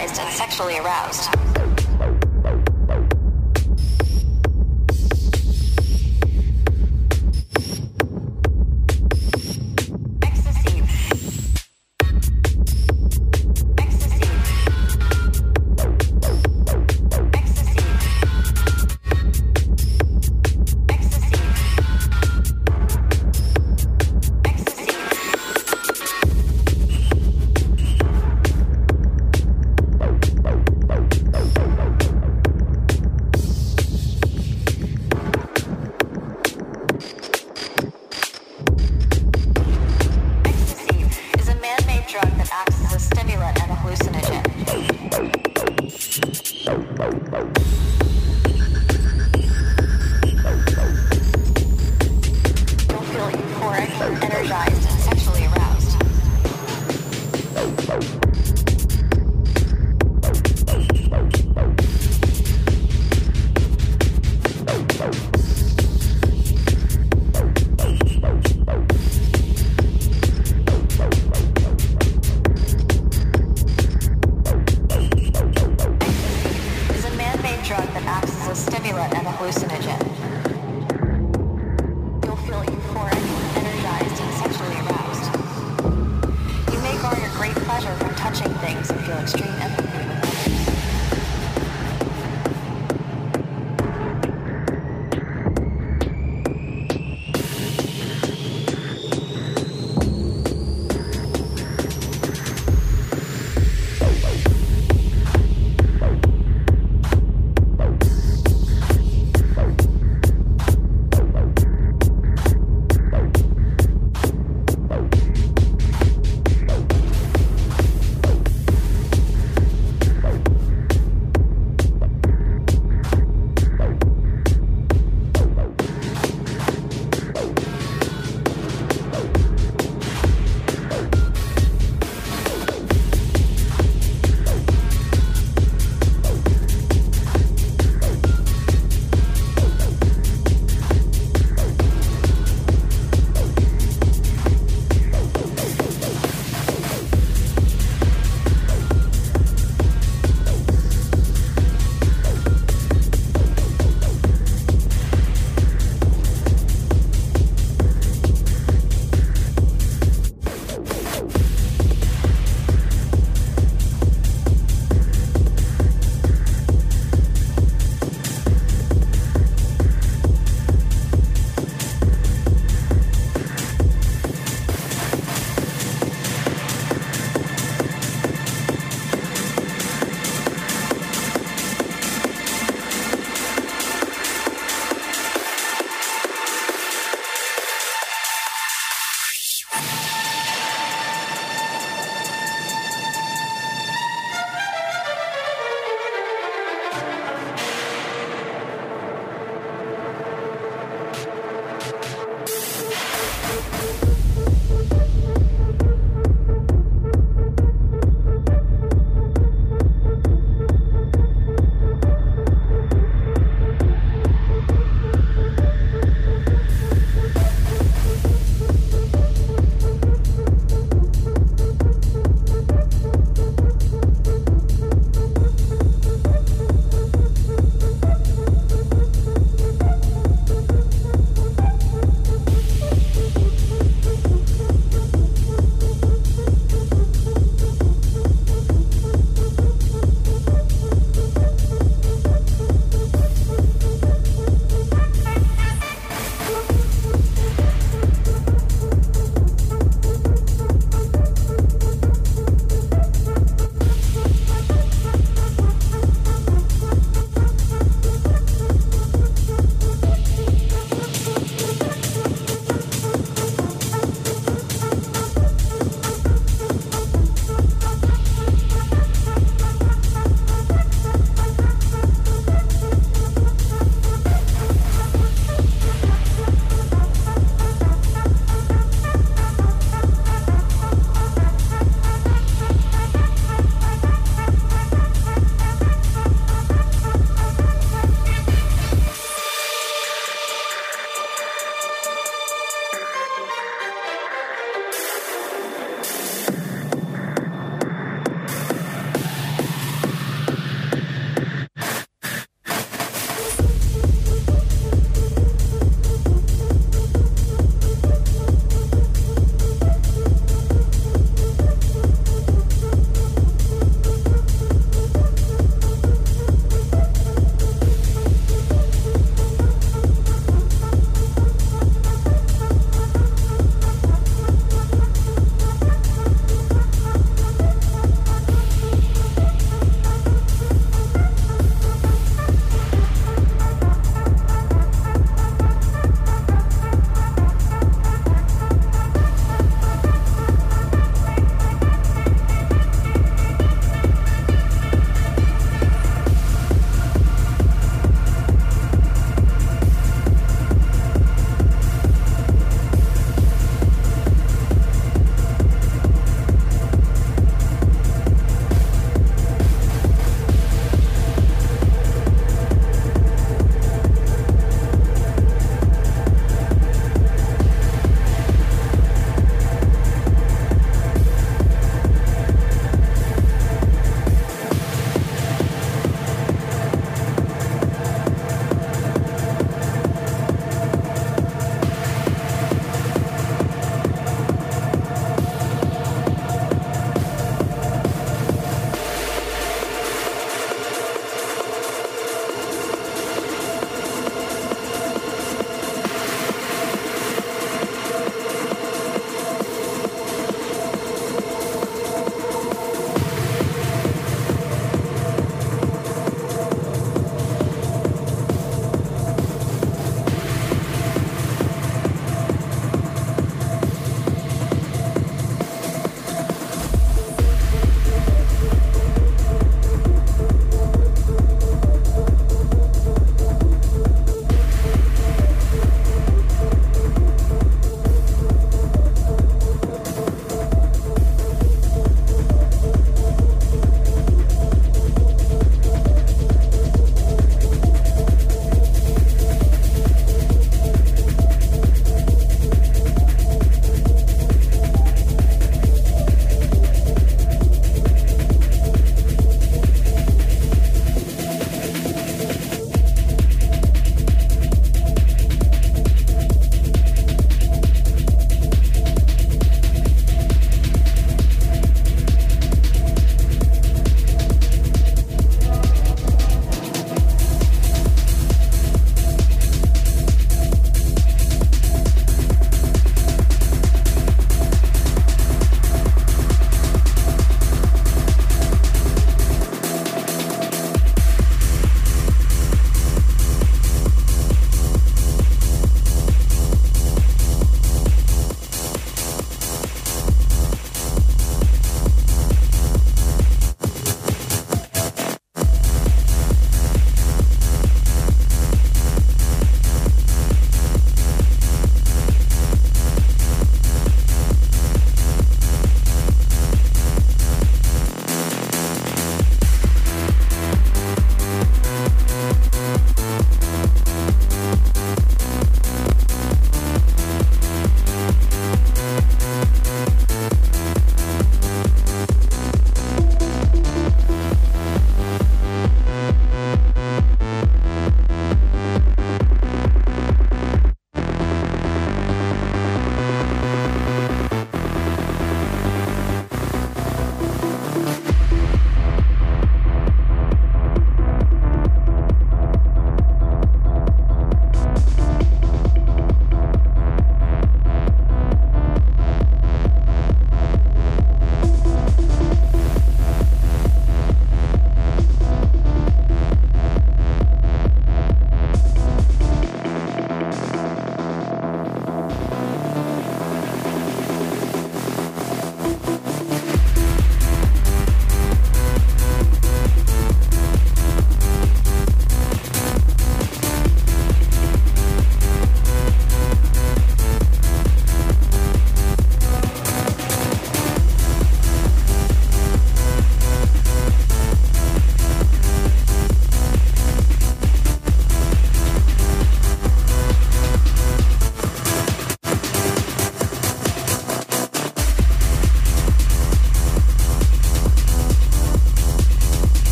and sexually aroused.